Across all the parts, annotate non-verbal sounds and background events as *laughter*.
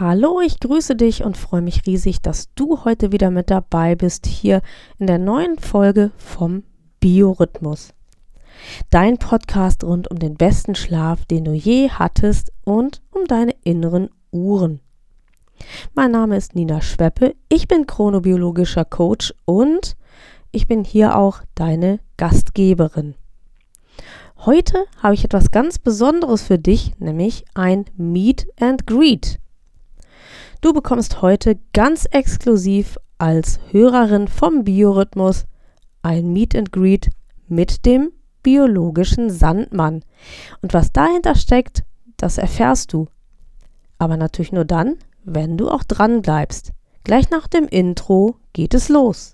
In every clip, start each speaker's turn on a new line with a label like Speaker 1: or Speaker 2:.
Speaker 1: Hallo, ich grüße dich und freue mich riesig, dass du heute wieder mit dabei bist hier in der neuen Folge vom Biorhythmus. Dein Podcast rund um den besten Schlaf, den du je hattest und um deine inneren Uhren. Mein Name ist Nina Schweppe, ich bin chronobiologischer Coach und ich bin hier auch deine Gastgeberin. Heute habe ich etwas ganz Besonderes für dich, nämlich ein Meet and Greet. Du bekommst heute ganz exklusiv als Hörerin vom Biorhythmus ein Meet and Greet mit dem biologischen Sandmann. Und was dahinter steckt, das erfährst du. Aber natürlich nur dann, wenn du auch dran bleibst. Gleich nach dem Intro geht es los.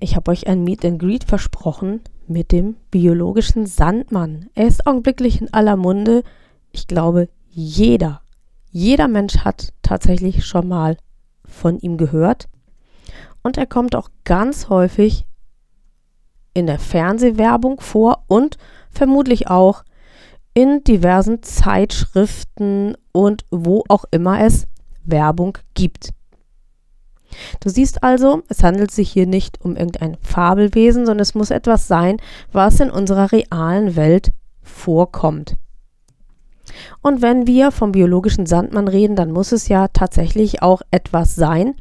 Speaker 1: Ich habe euch ein Meet and Greet versprochen mit dem biologischen Sandmann. Er ist augenblicklich in aller Munde. Ich glaube, jeder, jeder Mensch hat tatsächlich schon mal von ihm gehört. Und er kommt auch ganz häufig in der Fernsehwerbung vor und vermutlich auch in diversen Zeitschriften und wo auch immer es Werbung gibt. Du siehst also, es handelt sich hier nicht um irgendein Fabelwesen, sondern es muss etwas sein, was in unserer realen Welt vorkommt. Und wenn wir vom biologischen Sandmann reden, dann muss es ja tatsächlich auch etwas sein,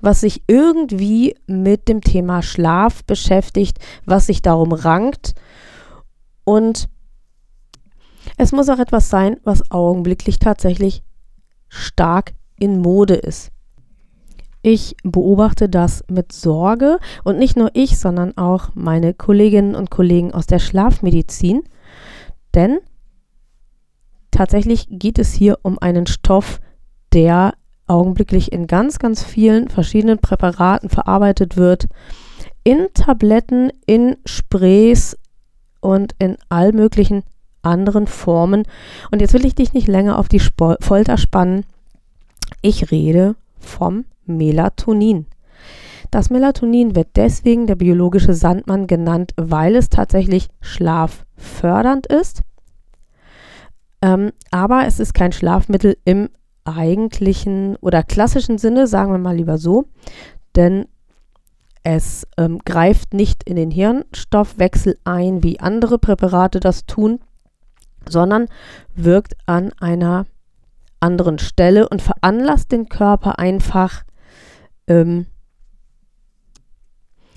Speaker 1: was sich irgendwie mit dem Thema Schlaf beschäftigt, was sich darum rankt. Und es muss auch etwas sein, was augenblicklich tatsächlich stark in Mode ist. Ich beobachte das mit Sorge und nicht nur ich, sondern auch meine Kolleginnen und Kollegen aus der Schlafmedizin. Denn tatsächlich geht es hier um einen Stoff, der augenblicklich in ganz, ganz vielen verschiedenen Präparaten verarbeitet wird. In Tabletten, in Sprays und in all möglichen anderen Formen. Und jetzt will ich dich nicht länger auf die Folter spannen. Ich rede vom Melatonin. Das Melatonin wird deswegen der biologische Sandmann genannt, weil es tatsächlich schlaffördernd ist. Ähm, aber es ist kein Schlafmittel im eigentlichen oder klassischen Sinne, sagen wir mal lieber so, denn es ähm, greift nicht in den Hirnstoffwechsel ein, wie andere Präparate das tun, sondern wirkt an einer anderen Stelle und veranlasst den Körper einfach ähm,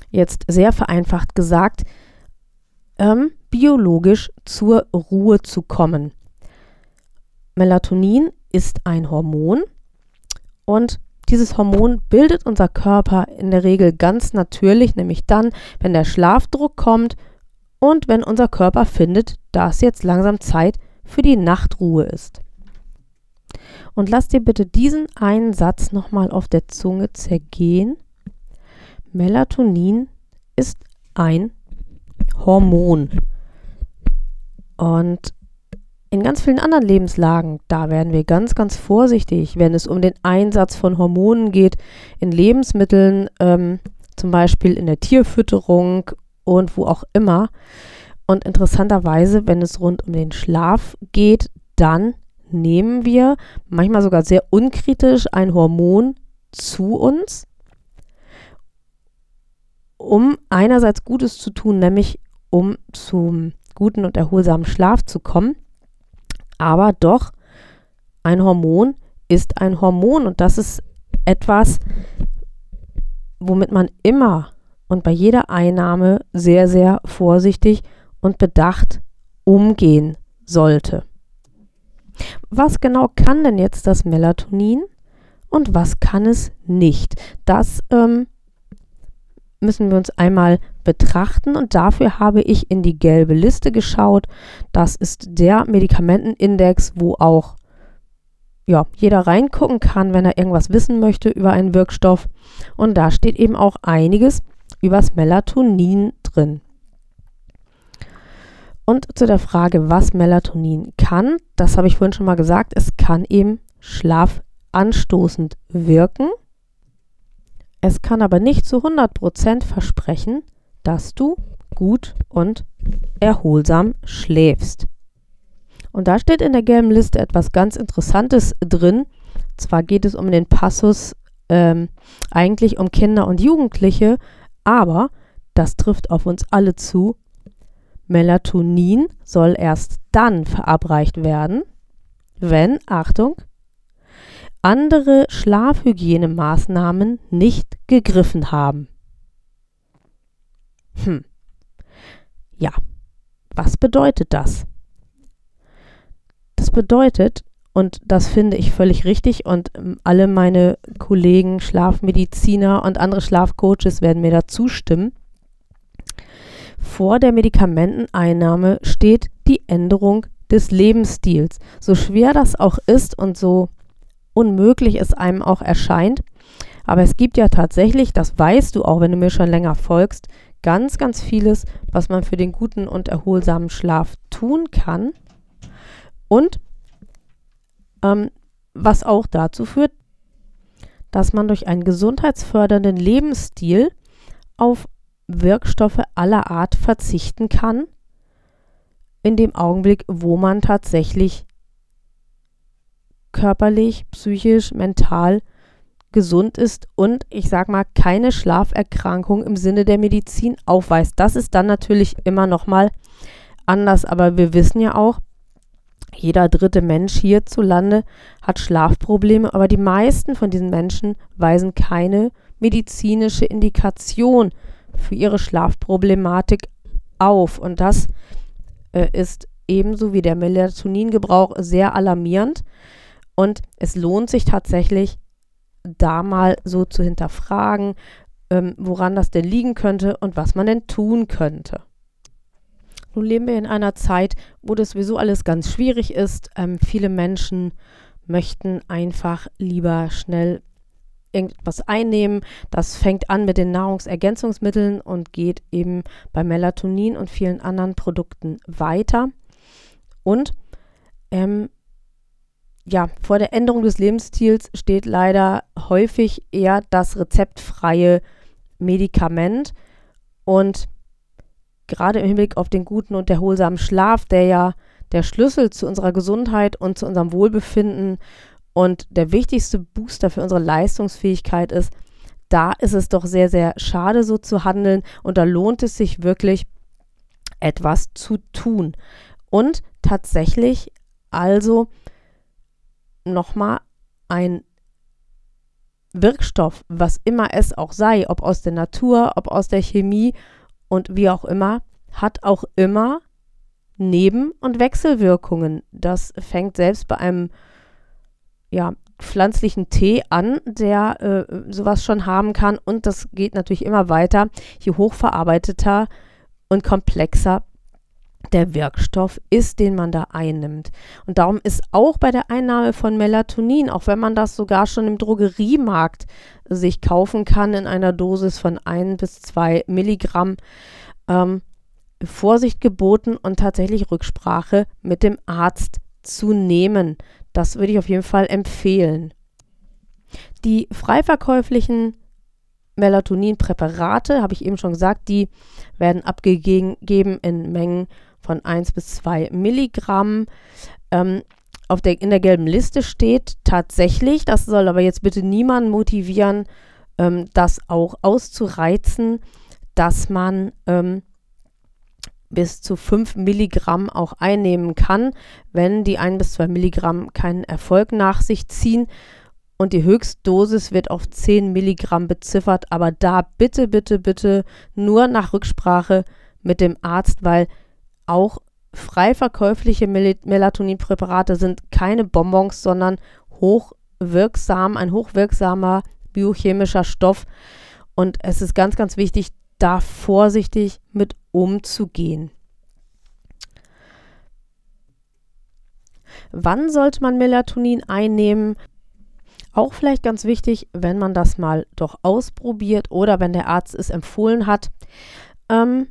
Speaker 1: jetzt sehr vereinfacht gesagt, ähm, biologisch zur Ruhe zu kommen. Melatonin ist ein Hormon und dieses Hormon bildet unser Körper in der Regel ganz natürlich, nämlich dann, wenn der Schlafdruck kommt und wenn unser Körper findet, dass jetzt langsam Zeit für die Nachtruhe ist. Und lass dir bitte diesen einen Satz nochmal auf der Zunge zergehen. Melatonin ist ein Hormon. Und in ganz vielen anderen Lebenslagen, da werden wir ganz, ganz vorsichtig, wenn es um den Einsatz von Hormonen geht, in Lebensmitteln, ähm, zum Beispiel in der Tierfütterung und wo auch immer. Und interessanterweise, wenn es rund um den Schlaf geht, dann nehmen wir manchmal sogar sehr unkritisch ein Hormon zu uns, um einerseits Gutes zu tun, nämlich um zum guten und erholsamen Schlaf zu kommen. Aber doch, ein Hormon ist ein Hormon und das ist etwas, womit man immer und bei jeder Einnahme sehr, sehr vorsichtig und bedacht umgehen sollte. Was genau kann denn jetzt das Melatonin und was kann es nicht? Das ähm, müssen wir uns einmal betrachten und dafür habe ich in die gelbe Liste geschaut. Das ist der Medikamentenindex, wo auch ja, jeder reingucken kann, wenn er irgendwas wissen möchte über einen Wirkstoff. Und da steht eben auch einiges über das Melatonin drin. Und zu der Frage, was Melatonin kann, das habe ich vorhin schon mal gesagt, es kann eben schlafanstoßend wirken. Es kann aber nicht zu 100% versprechen, dass du gut und erholsam schläfst. Und da steht in der gelben Liste etwas ganz Interessantes drin. Zwar geht es um den Passus ähm, eigentlich um Kinder und Jugendliche, aber das trifft auf uns alle zu. Melatonin soll erst dann verabreicht werden, wenn, Achtung, andere Schlafhygienemaßnahmen nicht gegriffen haben. Hm. Ja, was bedeutet das? Das bedeutet, und das finde ich völlig richtig und ähm, alle meine Kollegen, Schlafmediziner und andere Schlafcoaches werden mir da zustimmen. Vor der Medikamenteneinnahme steht die Änderung des Lebensstils. So schwer das auch ist und so unmöglich es einem auch erscheint, aber es gibt ja tatsächlich, das weißt du auch, wenn du mir schon länger folgst, ganz, ganz vieles, was man für den guten und erholsamen Schlaf tun kann. Und ähm, was auch dazu führt, dass man durch einen gesundheitsfördernden Lebensstil auf Wirkstoffe aller Art verzichten kann, in dem Augenblick, wo man tatsächlich körperlich, psychisch, mental gesund ist und ich sag mal keine Schlaferkrankung im Sinne der Medizin aufweist. Das ist dann natürlich immer noch mal anders, aber wir wissen ja auch, jeder dritte Mensch hierzulande hat Schlafprobleme, aber die meisten von diesen Menschen weisen keine medizinische Indikation für ihre Schlafproblematik auf. Und das äh, ist ebenso wie der Melatoningebrauch sehr alarmierend. Und es lohnt sich tatsächlich, da mal so zu hinterfragen, ähm, woran das denn liegen könnte und was man denn tun könnte. Nun leben wir in einer Zeit, wo das sowieso alles ganz schwierig ist. Ähm, viele Menschen möchten einfach lieber schnell irgendwas einnehmen. Das fängt an mit den Nahrungsergänzungsmitteln und geht eben bei Melatonin und vielen anderen Produkten weiter. Und ähm, ja, vor der Änderung des Lebensstils steht leider häufig eher das rezeptfreie Medikament. Und gerade im Hinblick auf den guten und erholsamen Schlaf, der ja der Schlüssel zu unserer Gesundheit und zu unserem Wohlbefinden und der wichtigste Booster für unsere Leistungsfähigkeit ist, da ist es doch sehr, sehr schade, so zu handeln und da lohnt es sich wirklich, etwas zu tun. Und tatsächlich also nochmal ein Wirkstoff, was immer es auch sei, ob aus der Natur, ob aus der Chemie und wie auch immer, hat auch immer Neben- und Wechselwirkungen. Das fängt selbst bei einem ja, pflanzlichen Tee an, der äh, sowas schon haben kann. Und das geht natürlich immer weiter, je hochverarbeiteter und komplexer der Wirkstoff ist, den man da einnimmt. Und darum ist auch bei der Einnahme von Melatonin, auch wenn man das sogar schon im Drogeriemarkt sich kaufen kann in einer Dosis von 1 bis 2 Milligramm, ähm, Vorsicht geboten und tatsächlich Rücksprache mit dem Arzt zu nehmen. Das würde ich auf jeden Fall empfehlen. Die frei verkäuflichen Melatoninpräparate, habe ich eben schon gesagt, die werden abgegeben in Mengen von 1 bis 2 Milligramm. Ähm, auf der, in der gelben Liste steht tatsächlich, das soll aber jetzt bitte niemand motivieren, ähm, das auch auszureizen, dass man ähm, bis zu 5 Milligramm auch einnehmen kann, wenn die 1 bis 2 Milligramm keinen Erfolg nach sich ziehen. und die Höchstdosis wird auf 10 Milligramm beziffert, aber da bitte, bitte, bitte nur nach Rücksprache mit dem Arzt, weil auch frei verkäufliche Mel Melatoninpräparate sind keine Bonbons, sondern hochwirksam, ein hochwirksamer biochemischer Stoff. Und es ist ganz, ganz wichtig, da vorsichtig mit umzugehen. Wann sollte man Melatonin einnehmen? Auch vielleicht ganz wichtig, wenn man das mal doch ausprobiert oder wenn der Arzt es empfohlen hat. Ähm,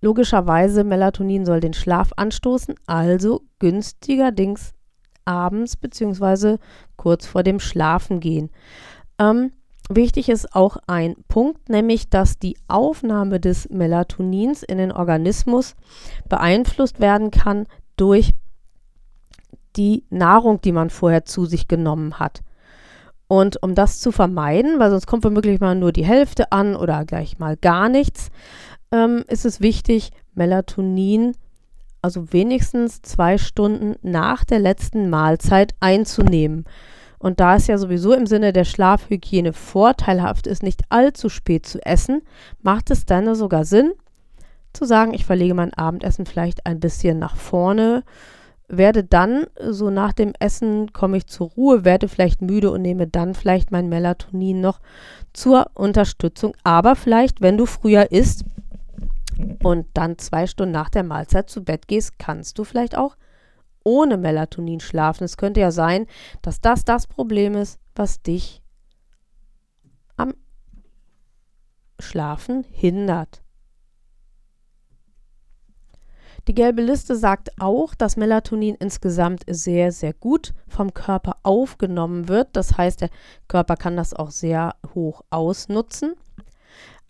Speaker 1: logischerweise, Melatonin soll den Schlaf anstoßen, also günstigerdings abends bzw. kurz vor dem Schlafengehen. Ähm, wichtig ist auch ein Punkt, nämlich dass die Aufnahme des Melatonins in den Organismus beeinflusst werden kann durch die Nahrung, die man vorher zu sich genommen hat. Und um das zu vermeiden, weil sonst kommt womöglich mal nur die Hälfte an oder gleich mal gar nichts, ähm, ist es wichtig, Melatonin, also wenigstens zwei Stunden nach der letzten Mahlzeit einzunehmen. Und da es ja sowieso im Sinne der Schlafhygiene vorteilhaft ist, nicht allzu spät zu essen, macht es dann sogar Sinn, zu sagen, ich verlege mein Abendessen vielleicht ein bisschen nach vorne werde dann, so nach dem Essen, komme ich zur Ruhe, werde vielleicht müde und nehme dann vielleicht mein Melatonin noch zur Unterstützung. Aber vielleicht, wenn du früher isst und dann zwei Stunden nach der Mahlzeit zu Bett gehst, kannst du vielleicht auch ohne Melatonin schlafen. Es könnte ja sein, dass das das Problem ist, was dich am Schlafen hindert. Die gelbe Liste sagt auch, dass Melatonin insgesamt sehr, sehr gut vom Körper aufgenommen wird. Das heißt, der Körper kann das auch sehr hoch ausnutzen.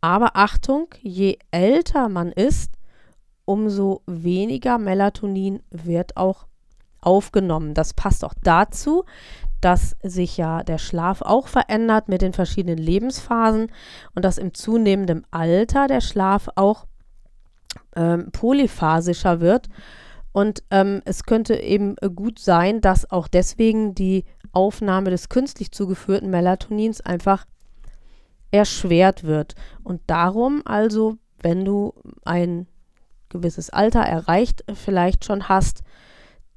Speaker 1: Aber Achtung, je älter man ist, umso weniger Melatonin wird auch aufgenommen. Das passt auch dazu, dass sich ja der Schlaf auch verändert mit den verschiedenen Lebensphasen und dass im zunehmenden Alter der Schlaf auch ähm, polyphasischer wird. Und ähm, es könnte eben gut sein, dass auch deswegen die Aufnahme des künstlich zugeführten Melatonins einfach erschwert wird. Und darum also, wenn du ein gewisses Alter erreicht vielleicht schon hast,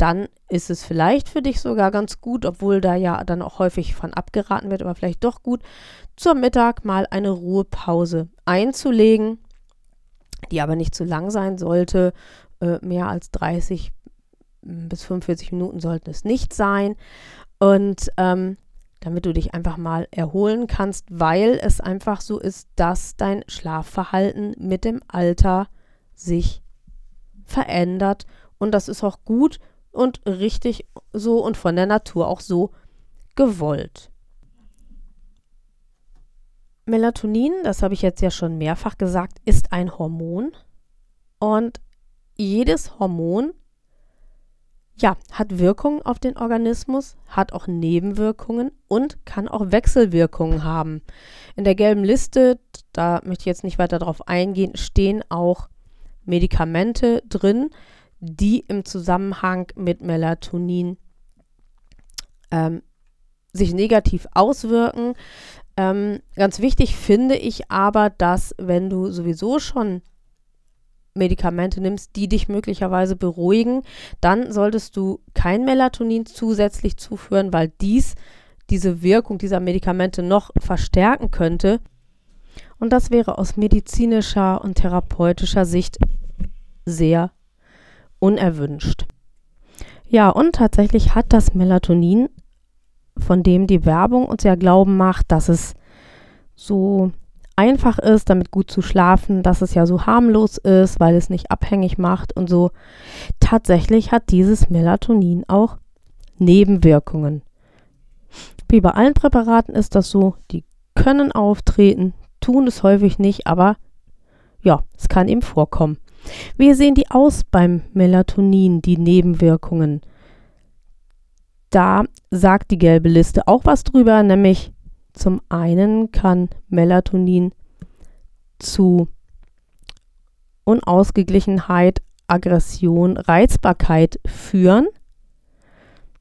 Speaker 1: dann ist es vielleicht für dich sogar ganz gut, obwohl da ja dann auch häufig von abgeraten wird, aber vielleicht doch gut, zur Mittag mal eine Ruhepause einzulegen die aber nicht zu lang sein sollte. Äh, mehr als 30 mm, bis 45 Minuten sollten es nicht sein. Und ähm, damit du dich einfach mal erholen kannst, weil es einfach so ist, dass dein Schlafverhalten mit dem Alter sich verändert. Und das ist auch gut und richtig so und von der Natur auch so gewollt. Melatonin, das habe ich jetzt ja schon mehrfach gesagt, ist ein Hormon. Und jedes Hormon ja, hat Wirkungen auf den Organismus, hat auch Nebenwirkungen und kann auch Wechselwirkungen haben. In der gelben Liste, da möchte ich jetzt nicht weiter darauf eingehen, stehen auch Medikamente drin, die im Zusammenhang mit Melatonin ähm, sich negativ auswirken. Ähm, ganz wichtig finde ich aber, dass wenn du sowieso schon Medikamente nimmst, die dich möglicherweise beruhigen, dann solltest du kein Melatonin zusätzlich zuführen, weil dies diese Wirkung dieser Medikamente noch verstärken könnte. Und das wäre aus medizinischer und therapeutischer Sicht sehr unerwünscht. Ja, und tatsächlich hat das Melatonin von dem die Werbung uns ja glauben macht, dass es so einfach ist, damit gut zu schlafen, dass es ja so harmlos ist, weil es nicht abhängig macht und so. Tatsächlich hat dieses Melatonin auch Nebenwirkungen. Wie bei allen Präparaten ist das so, die können auftreten, tun es häufig nicht, aber ja, es kann eben vorkommen. Wie sehen die aus beim Melatonin, die Nebenwirkungen? Da sagt die gelbe Liste auch was drüber, nämlich zum einen kann Melatonin zu Unausgeglichenheit, Aggression, Reizbarkeit führen.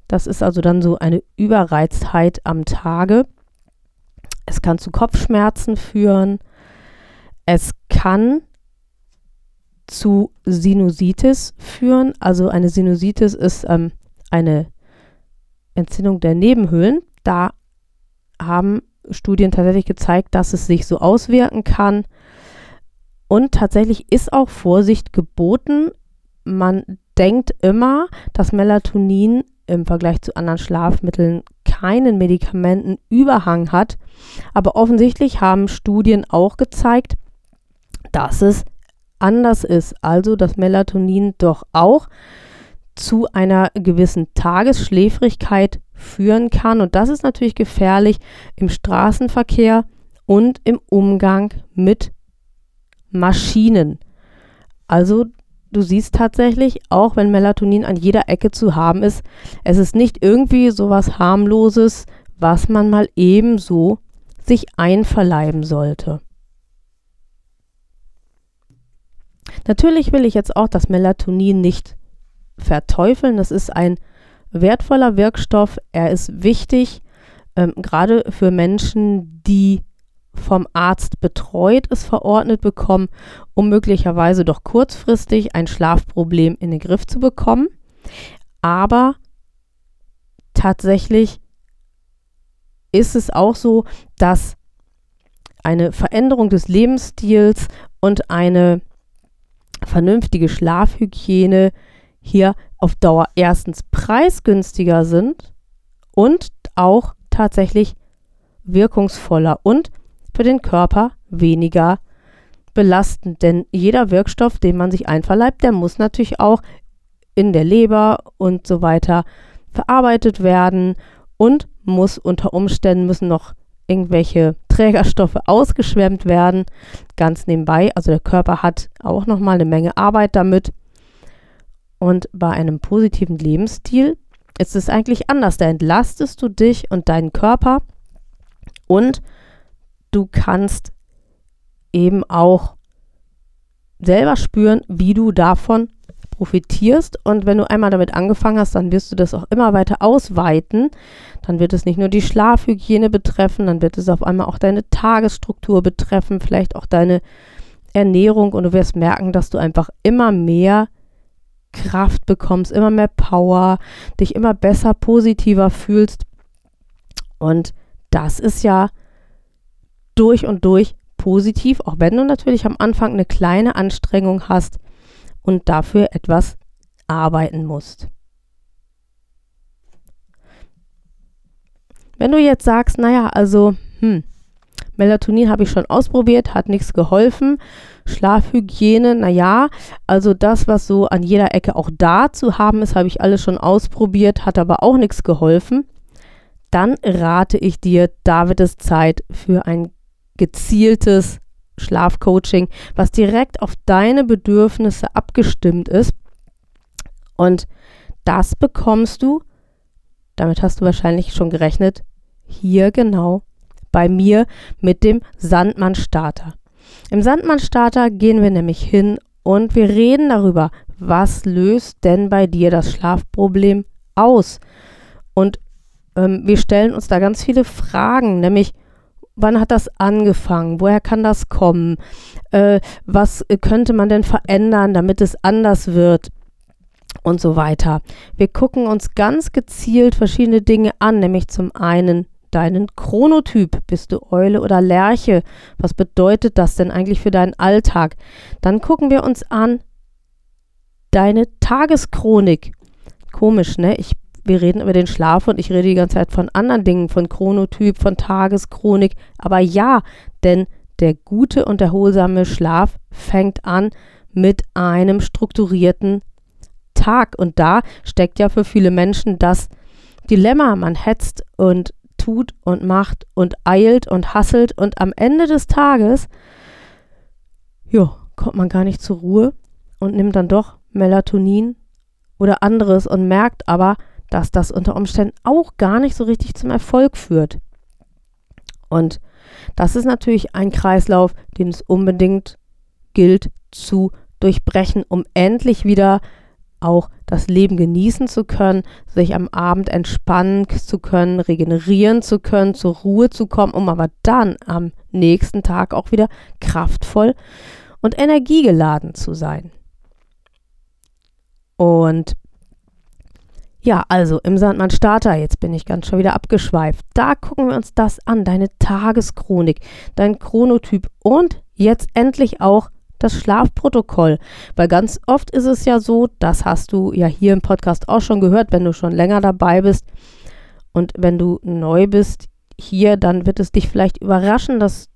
Speaker 1: Das ist also dann so eine Überreiztheit am Tage. Es kann zu Kopfschmerzen führen. Es kann zu Sinusitis führen. Also eine Sinusitis ist ähm, eine Entzündung der Nebenhöhlen. Da haben Studien tatsächlich gezeigt, dass es sich so auswirken kann. Und tatsächlich ist auch Vorsicht geboten. Man denkt immer, dass Melatonin im Vergleich zu anderen Schlafmitteln keinen Medikamentenüberhang hat. Aber offensichtlich haben Studien auch gezeigt, dass es anders ist. Also, dass Melatonin doch auch zu einer gewissen Tagesschläfrigkeit führen kann. Und das ist natürlich gefährlich im Straßenverkehr und im Umgang mit Maschinen. Also du siehst tatsächlich, auch wenn Melatonin an jeder Ecke zu haben ist, es ist nicht irgendwie so was harmloses, was man mal ebenso sich einverleiben sollte. Natürlich will ich jetzt auch das Melatonin nicht verteufeln. Das ist ein wertvoller Wirkstoff. Er ist wichtig, ähm, gerade für Menschen, die vom Arzt betreut es verordnet bekommen, um möglicherweise doch kurzfristig ein Schlafproblem in den Griff zu bekommen. Aber tatsächlich ist es auch so, dass eine Veränderung des Lebensstils und eine vernünftige Schlafhygiene hier auf Dauer erstens preisgünstiger sind und auch tatsächlich wirkungsvoller und für den Körper weniger belastend. Denn jeder Wirkstoff, den man sich einverleibt, der muss natürlich auch in der Leber und so weiter verarbeitet werden und muss unter Umständen müssen noch irgendwelche Trägerstoffe ausgeschwemmt werden. Ganz nebenbei, also der Körper hat auch noch mal eine Menge Arbeit damit. Und bei einem positiven Lebensstil ist es eigentlich anders. Da entlastest du dich und deinen Körper und du kannst eben auch selber spüren, wie du davon profitierst. Und wenn du einmal damit angefangen hast, dann wirst du das auch immer weiter ausweiten. Dann wird es nicht nur die Schlafhygiene betreffen, dann wird es auf einmal auch deine Tagesstruktur betreffen, vielleicht auch deine Ernährung. Und du wirst merken, dass du einfach immer mehr Kraft bekommst, immer mehr Power, dich immer besser, positiver fühlst. Und das ist ja durch und durch positiv, auch wenn du natürlich am Anfang eine kleine Anstrengung hast und dafür etwas arbeiten musst. Wenn du jetzt sagst, naja, also, hm, Melatonin habe ich schon ausprobiert, hat nichts geholfen. Schlafhygiene, naja, also das, was so an jeder Ecke auch da zu haben ist, habe ich alles schon ausprobiert, hat aber auch nichts geholfen. Dann rate ich dir, da wird es Zeit für ein gezieltes Schlafcoaching, was direkt auf deine Bedürfnisse abgestimmt ist. Und das bekommst du, damit hast du wahrscheinlich schon gerechnet, hier genau bei mir mit dem Sandmann Starter. Im Sandmann Starter gehen wir nämlich hin und wir reden darüber, was löst denn bei dir das Schlafproblem aus? Und ähm, wir stellen uns da ganz viele Fragen, nämlich wann hat das angefangen? Woher kann das kommen? Äh, was könnte man denn verändern, damit es anders wird? Und so weiter. Wir gucken uns ganz gezielt verschiedene Dinge an, nämlich zum einen deinen Chronotyp. Bist du Eule oder Lerche? Was bedeutet das denn eigentlich für deinen Alltag? Dann gucken wir uns an deine Tageschronik. Komisch, ne? Ich, wir reden über den Schlaf und ich rede die ganze Zeit von anderen Dingen, von Chronotyp, von Tageschronik. Aber ja, denn der gute und erholsame Schlaf fängt an mit einem strukturierten Tag. Und da steckt ja für viele Menschen das Dilemma. Man hetzt und tut und macht und eilt und hasselt und am Ende des Tages, ja, kommt man gar nicht zur Ruhe und nimmt dann doch Melatonin oder anderes und merkt aber, dass das unter Umständen auch gar nicht so richtig zum Erfolg führt. Und das ist natürlich ein Kreislauf, den es unbedingt gilt zu durchbrechen, um endlich wieder auch das Leben genießen zu können, sich am Abend entspannen zu können, regenerieren zu können, zur Ruhe zu kommen, um aber dann am nächsten Tag auch wieder kraftvoll und energiegeladen zu sein. Und ja, also im Sandmann Starter, jetzt bin ich ganz schon wieder abgeschweift. Da gucken wir uns das an, deine Tageschronik, dein Chronotyp und jetzt endlich auch das Schlafprotokoll. Weil ganz oft ist es ja so, das hast du ja hier im Podcast auch schon gehört, wenn du schon länger dabei bist. Und wenn du neu bist hier, dann wird es dich vielleicht überraschen, dass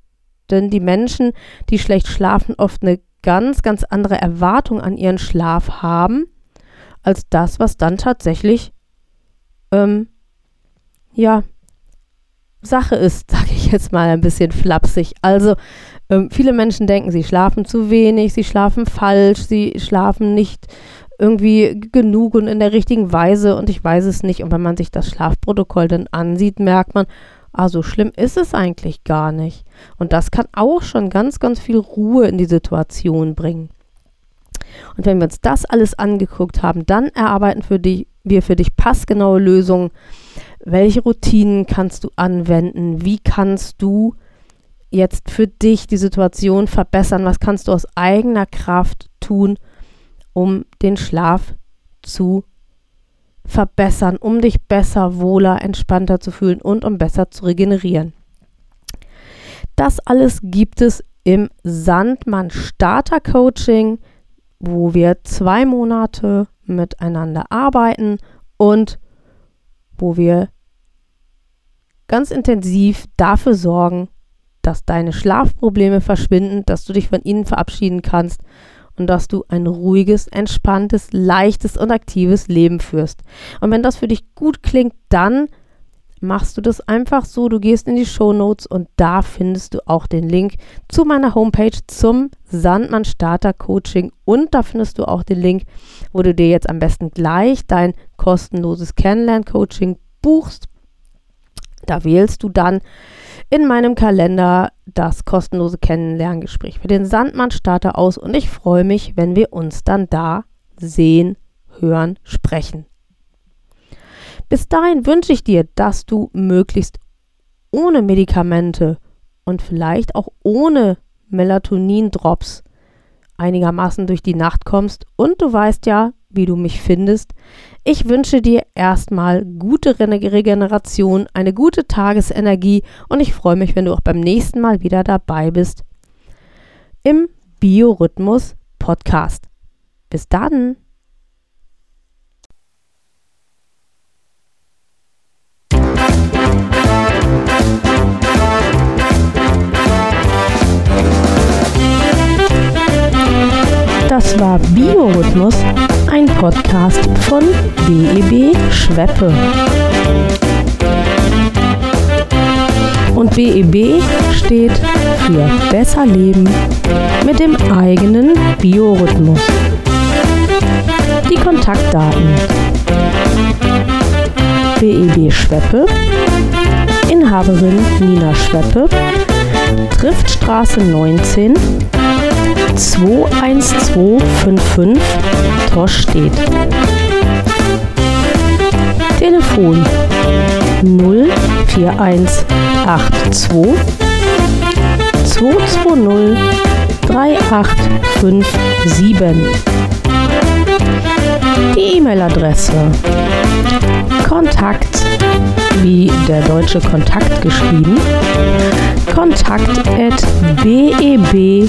Speaker 1: denn die Menschen, die schlecht schlafen, oft eine ganz, ganz andere Erwartung an ihren Schlaf haben, als das, was dann tatsächlich, ähm, ja, Sache ist, *laughs* sage ich jetzt mal ein bisschen flapsig. Also ähm, viele Menschen denken, sie schlafen zu wenig, sie schlafen falsch, sie schlafen nicht irgendwie genug und in der richtigen Weise und ich weiß es nicht. Und wenn man sich das Schlafprotokoll dann ansieht, merkt man, ah, so schlimm ist es eigentlich gar nicht. Und das kann auch schon ganz, ganz viel Ruhe in die Situation bringen. Und wenn wir uns das alles angeguckt haben, dann erarbeiten für dich, wir für dich passgenaue Lösungen. Welche Routinen kannst du anwenden? Wie kannst du jetzt für dich die Situation verbessern? Was kannst du aus eigener Kraft tun, um den Schlaf zu verbessern, um dich besser, wohler, entspannter zu fühlen und um besser zu regenerieren? Das alles gibt es im Sandmann Starter Coaching, wo wir zwei Monate miteinander arbeiten und wo wir ganz intensiv dafür sorgen, dass deine Schlafprobleme verschwinden, dass du dich von ihnen verabschieden kannst und dass du ein ruhiges, entspanntes, leichtes und aktives Leben führst. Und wenn das für dich gut klingt, dann machst du das einfach so. Du gehst in die Show Notes und da findest du auch den Link zu meiner Homepage zum Sandmann Starter Coaching und da findest du auch den Link, wo du dir jetzt am besten gleich dein kostenloses Kennenlern Coaching buchst. Da wählst du dann in meinem Kalender das kostenlose Kennenlerngespräch für den Sandmann-Starter aus und ich freue mich, wenn wir uns dann da sehen, hören, sprechen. Bis dahin wünsche ich dir, dass du möglichst ohne Medikamente und vielleicht auch ohne Melatonin-Drops einigermaßen durch die Nacht kommst und du weißt ja, wie du mich findest. Ich wünsche dir erstmal gute Regeneration, eine gute Tagesenergie und ich freue mich, wenn du auch beim nächsten Mal wieder dabei bist im Biorhythmus Podcast. Bis dann! Das war Biorhythmus, ein Podcast von BEB Schweppe. Und BEB steht für Besser Leben mit dem eigenen Biorhythmus. Die Kontaktdaten. BEB Schweppe, Inhaberin Nina Schweppe, Triftstraße 19, 21255 Tosch steht. Telefon 04182 220 3857. Die E-Mail-Adresse Kontakt wie der deutsche Kontakt geschrieben. Kontakt at beb